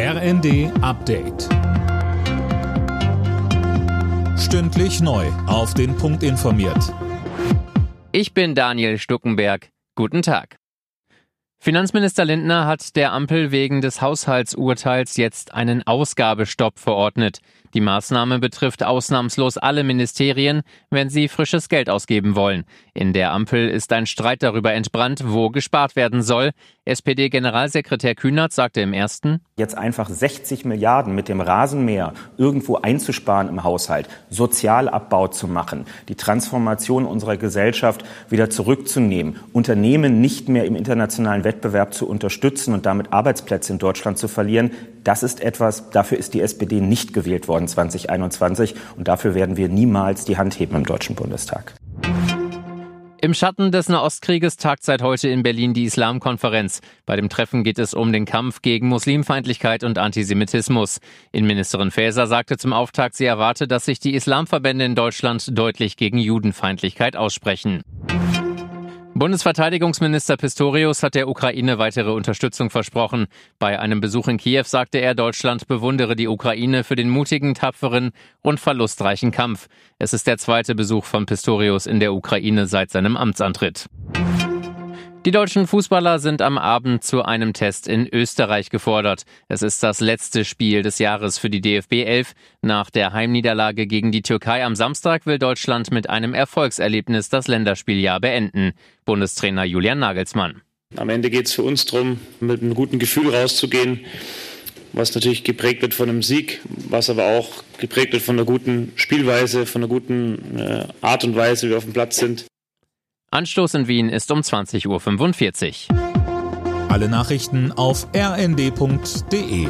RND Update. Stündlich neu. Auf den Punkt informiert. Ich bin Daniel Stuckenberg. Guten Tag. Finanzminister Lindner hat der Ampel wegen des Haushaltsurteils jetzt einen Ausgabestopp verordnet. Die Maßnahme betrifft ausnahmslos alle Ministerien, wenn sie frisches Geld ausgeben wollen. In der Ampel ist ein Streit darüber entbrannt, wo gespart werden soll. SPD-Generalsekretär Kühnert sagte im ersten, jetzt einfach 60 Milliarden mit dem Rasenmäher irgendwo einzusparen im Haushalt, Sozialabbau zu machen, die Transformation unserer Gesellschaft wieder zurückzunehmen, Unternehmen nicht mehr im internationalen Wettbewerb zu unterstützen und damit Arbeitsplätze in Deutschland zu verlieren, das ist etwas, dafür ist die SPD nicht gewählt worden 2021 und dafür werden wir niemals die Hand heben im Deutschen Bundestag. Im Schatten des Nahostkrieges tagt seit heute in Berlin die Islamkonferenz. Bei dem Treffen geht es um den Kampf gegen Muslimfeindlichkeit und Antisemitismus. Innenministerin Faeser sagte zum Auftakt, sie erwarte, dass sich die Islamverbände in Deutschland deutlich gegen Judenfeindlichkeit aussprechen. Bundesverteidigungsminister Pistorius hat der Ukraine weitere Unterstützung versprochen. Bei einem Besuch in Kiew sagte er, Deutschland bewundere die Ukraine für den mutigen, tapferen und verlustreichen Kampf. Es ist der zweite Besuch von Pistorius in der Ukraine seit seinem Amtsantritt. Die deutschen Fußballer sind am Abend zu einem Test in Österreich gefordert. Es ist das letzte Spiel des Jahres für die DFB 11. Nach der Heimniederlage gegen die Türkei am Samstag will Deutschland mit einem Erfolgserlebnis das Länderspieljahr beenden. Bundestrainer Julian Nagelsmann. Am Ende geht es für uns darum, mit einem guten Gefühl rauszugehen, was natürlich geprägt wird von einem Sieg, was aber auch geprägt wird von einer guten Spielweise, von einer guten äh, Art und Weise, wie wir auf dem Platz sind. Anstoß in Wien ist um 20.45 Uhr. Alle Nachrichten auf rnd.de